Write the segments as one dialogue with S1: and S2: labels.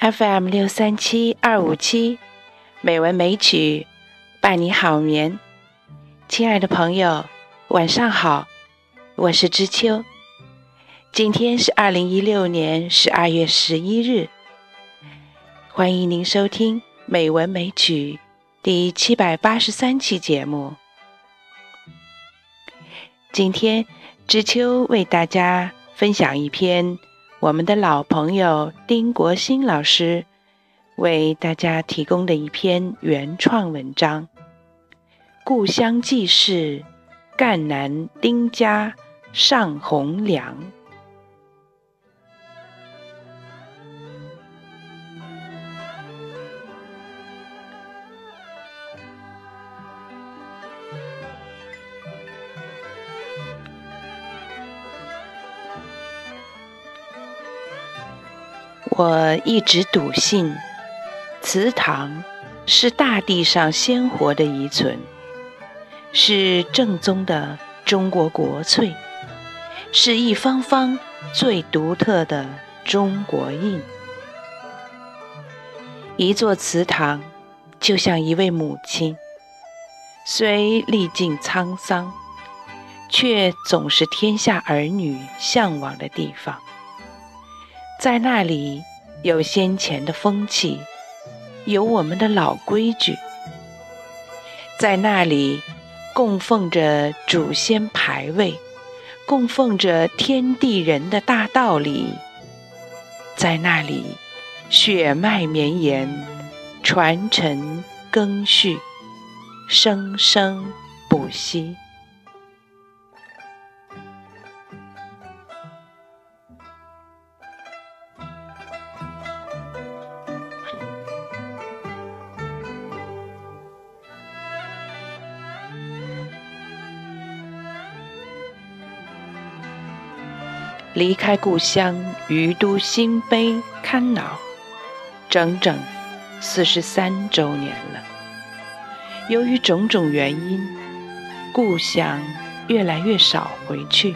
S1: FM 六三七二五七，美文美曲伴你好眠。亲爱的朋友，晚上好，我是知秋。今天是二零一六年十二月十一日，欢迎您收听《美文美曲》第七百八十三期节目。今天，知秋为大家分享一篇。我们的老朋友丁国新老师为大家提供的一篇原创文章《故乡记事》，赣南丁家上红梁。我一直笃信，祠堂是大地上鲜活的遗存，是正宗的中国国粹，是一方方最独特的中国印。一座祠堂就像一位母亲，虽历尽沧桑，却总是天下儿女向往的地方，在那里。有先前的风气，有我们的老规矩，在那里供奉着祖先牌位，供奉着天地人的大道理，在那里血脉绵延，传承更续，生生不息。离开故乡，于都新碑看老，整整四十三周年了。由于种种原因，故乡越来越少回去。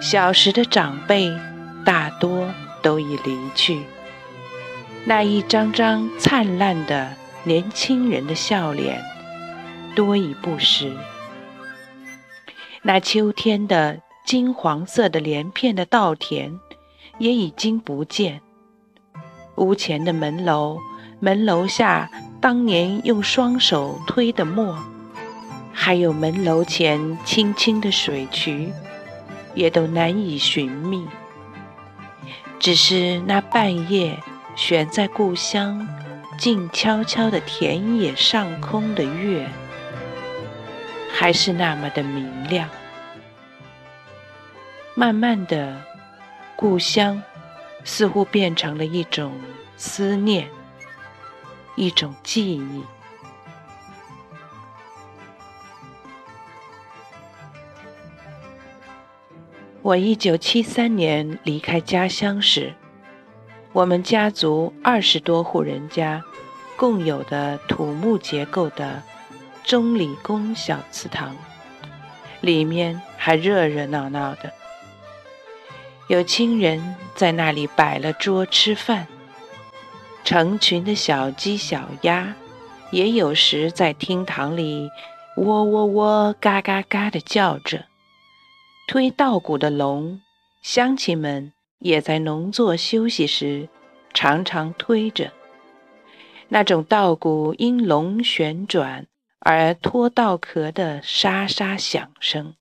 S1: 小时的长辈大多都已离去，那一张张灿烂的年轻人的笑脸多已不识。那秋天的。金黄色的连片的稻田也已经不见，屋前的门楼，门楼下当年用双手推的磨，还有门楼前清清的水渠，也都难以寻觅。只是那半夜悬在故乡静悄悄的田野上空的月，还是那么的明亮。慢慢的，故乡似乎变成了一种思念，一种记忆。我一九七三年离开家乡时，我们家族二十多户人家共有的土木结构的钟理宫小祠堂，里面还热热闹闹的。有亲人在那里摆了桌吃饭，成群的小鸡小鸭，也有时在厅堂里喔喔喔、嘎嘎嘎的叫着。推稻谷的龙，乡亲们也在农作休息时常常推着。那种稻谷因龙旋转而脱稻壳的沙沙响声，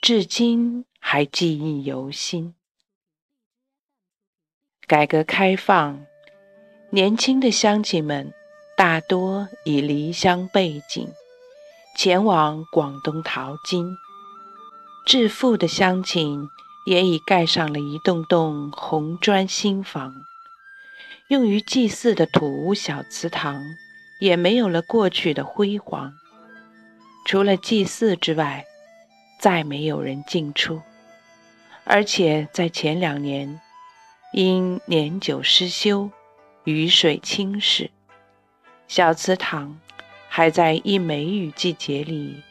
S1: 至今。还记忆犹新。改革开放，年轻的乡亲们大多已离乡背井，前往广东淘金；致富的乡亲也已盖上了一栋栋红砖新房，用于祭祀的土屋小祠堂也没有了过去的辉煌，除了祭祀之外，再没有人进出。而且在前两年因年久失修雨水侵蚀。小祠堂还在一梅雨季节里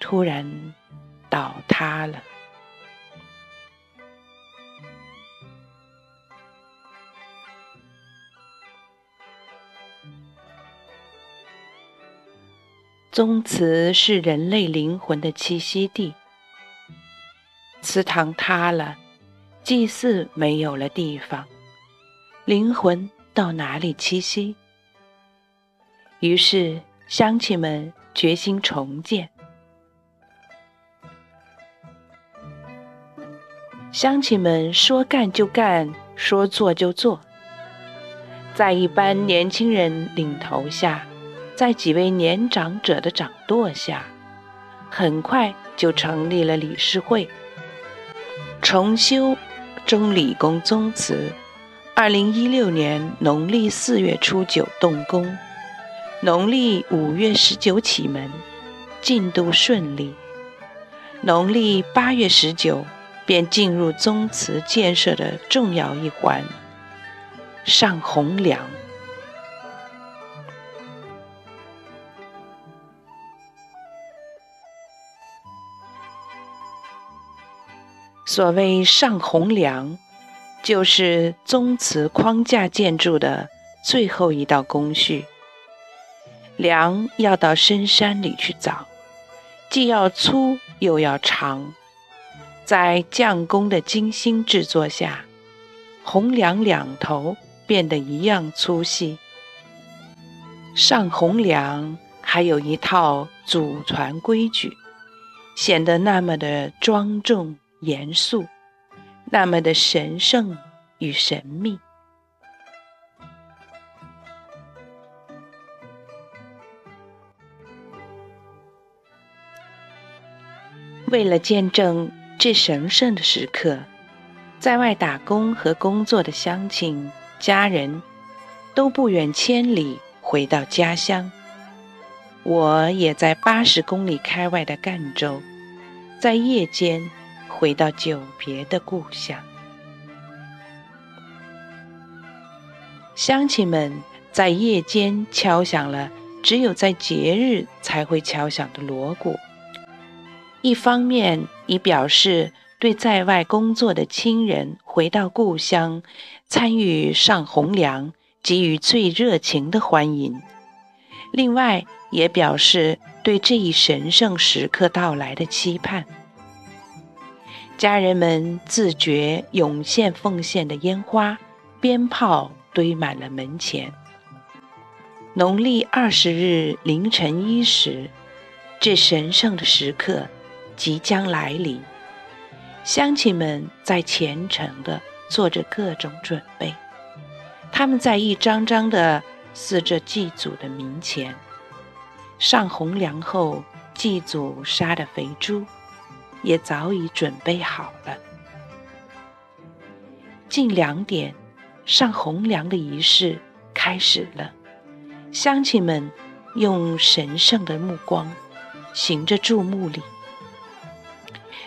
S1: 突然倒塌了。宗祠是人类灵魂的栖息地祠堂塌了，祭祀没有了地方，灵魂到哪里栖息？于是乡亲们决心重建。乡亲们说干就干，说做就做，在一班年轻人领头下。在几位年长者的掌舵下，很快就成立了理事会，重修中理工宗祠。二零一六年农历四月初九动工，农历五月十九启门，进度顺利。农历八月十九便进入宗祠建设的重要一环——上红梁。所谓上红梁，就是宗祠框架建筑的最后一道工序。梁要到深山里去找，既要粗又要长，在匠工的精心制作下，红梁两头变得一样粗细。上红梁还有一套祖传规矩，显得那么的庄重。严肃，那么的神圣与神秘。为了见证这神圣的时刻，在外打工和工作的乡亲、家人都不远千里回到家乡。我也在八十公里开外的赣州，在夜间。回到久别的故乡，乡亲们在夜间敲响了只有在节日才会敲响的锣鼓，一方面以表示对在外工作的亲人回到故乡参与上红梁给予最热情的欢迎；另外也表示对这一神圣时刻到来的期盼。家人们自觉涌现奉献的烟花、鞭炮堆满了门前。农历二十日凌晨一时，这神圣的时刻即将来临。乡亲们在虔诚地做着各种准备。他们在一张张地撕着祭祖的冥钱，上红梁后，祭祖杀的肥猪。也早已准备好了。近两点，上红梁的仪式开始了。乡亲们用神圣的目光行着注目礼。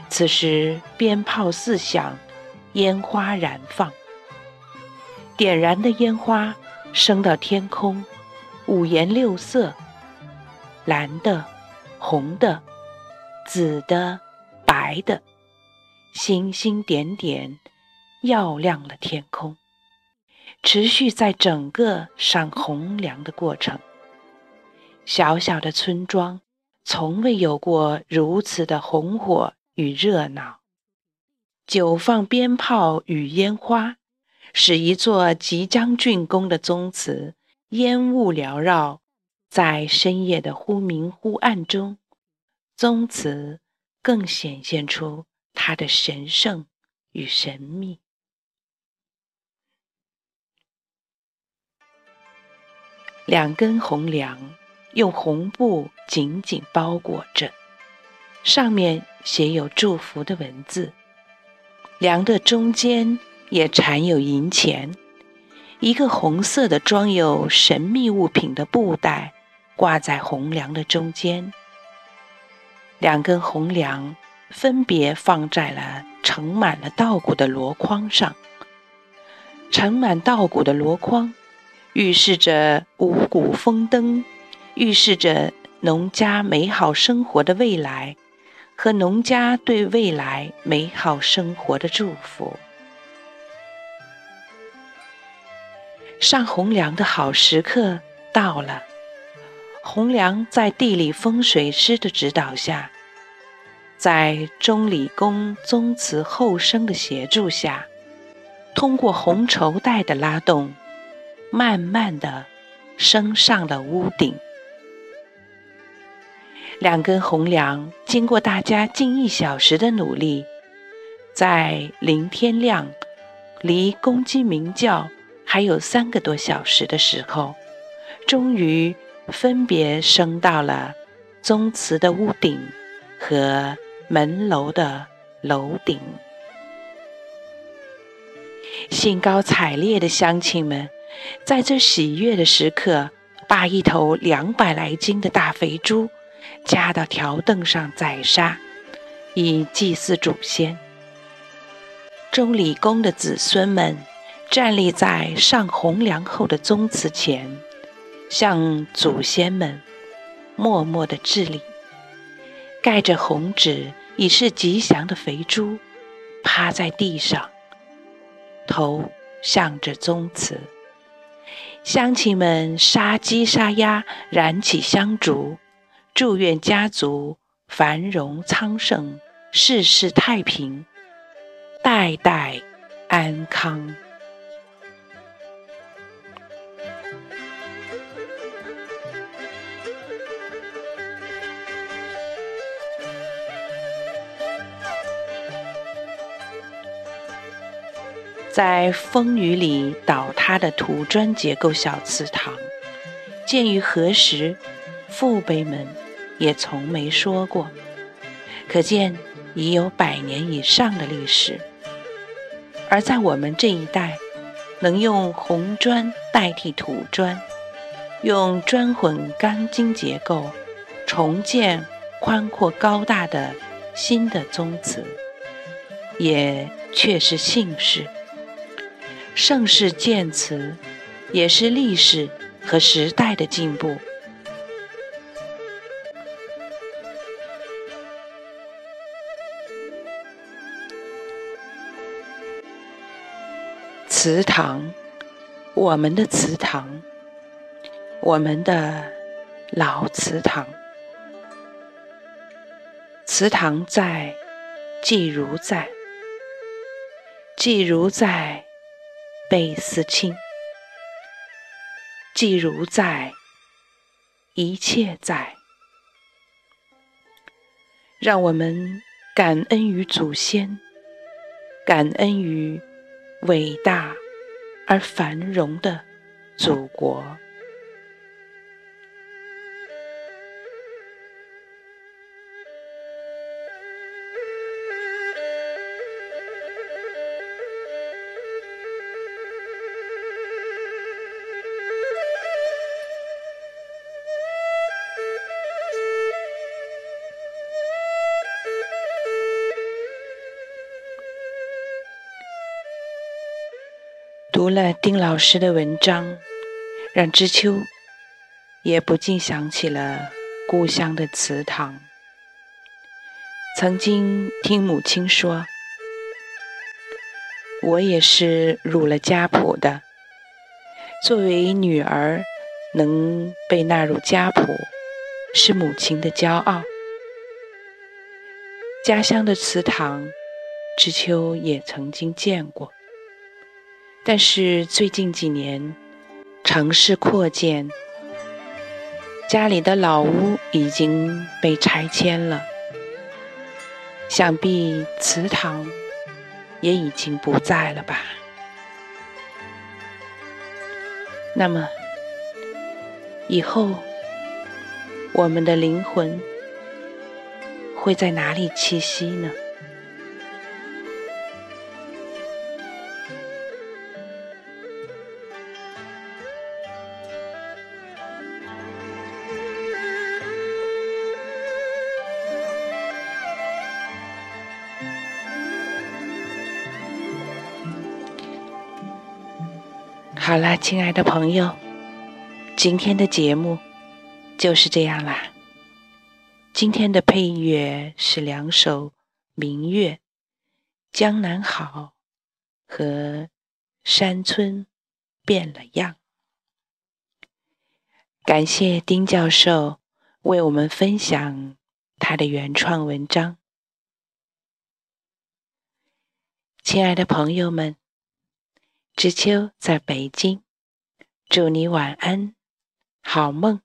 S1: 此时，鞭炮四响，烟花燃放。点燃的烟花升到天空，五颜六色：蓝的、红的、紫的。白的星星点点，耀亮了天空。持续在整个上红梁的过程。小小的村庄，从未有过如此的红火与热闹。久放鞭炮与烟花，使一座即将竣工的宗祠烟雾缭绕，在深夜的忽明忽暗中，宗祠。更显现出它的神圣与神秘。两根红梁用红布紧紧包裹着，上面写有祝福的文字。梁的中间也缠有银钱，一个红色的装有神秘物品的布袋挂在红梁的中间。两根红梁分别放在了盛满了稻谷的箩筐上。盛满稻谷的箩筐，预示着五谷丰登，预示着农家美好生活的未来和农家对未来美好生活的祝福。上红梁的好时刻到了，洪良在地理风水师的指导下，在钟理公宗祠后生的协助下，通过红绸带的拉动，慢慢的升上了屋顶。两根红梁经过大家近一小时的努力，在临天亮、离公鸡鸣叫还有三个多小时的时候，终于。分别升到了宗祠的屋顶和门楼的楼顶。兴高采烈的乡亲们，在这喜悦的时刻，把一头两百来斤的大肥猪夹到条凳上宰杀，以祭祀祖先。钟礼公的子孙们站立在上红梁后的宗祠前。向祖先们默默的致礼，盖着红纸以示吉祥的肥猪趴在地上，头向着宗祠。乡亲们杀鸡杀鸭，燃起香烛，祝愿家族繁荣昌盛，世世太平，代代安康。在风雨里倒塌的土砖结构小祠堂，建于何时，父辈们也从没说过，可见已有百年以上的历史。而在我们这一代，能用红砖代替土砖，用砖混钢筋结构重建宽阔高大的新的宗祠，也确是幸事。盛世建祠，也是历史和时代的进步。祠堂，我们的祠堂，我们的老祠堂。祠堂在，即如在，即如在。倍思亲，既如在，一切在。让我们感恩于祖先，感恩于伟大而繁荣的祖国。读了丁老师的文章，让知秋也不禁想起了故乡的祠堂。曾经听母亲说，我也是入了家谱的。作为女儿，能被纳入家谱，是母亲的骄傲。家乡的祠堂，知秋也曾经见过。但是最近几年，城市扩建，家里的老屋已经被拆迁了，想必祠堂也已经不在了吧？那么，以后我们的灵魂会在哪里栖息呢？好了，亲爱的朋友，今天的节目就是这样啦。今天的配乐是两首明月，《江南好》和《山村变了样》。感谢丁教授为我们分享他的原创文章。亲爱的朋友们，知秋在北京，祝你晚安，好梦。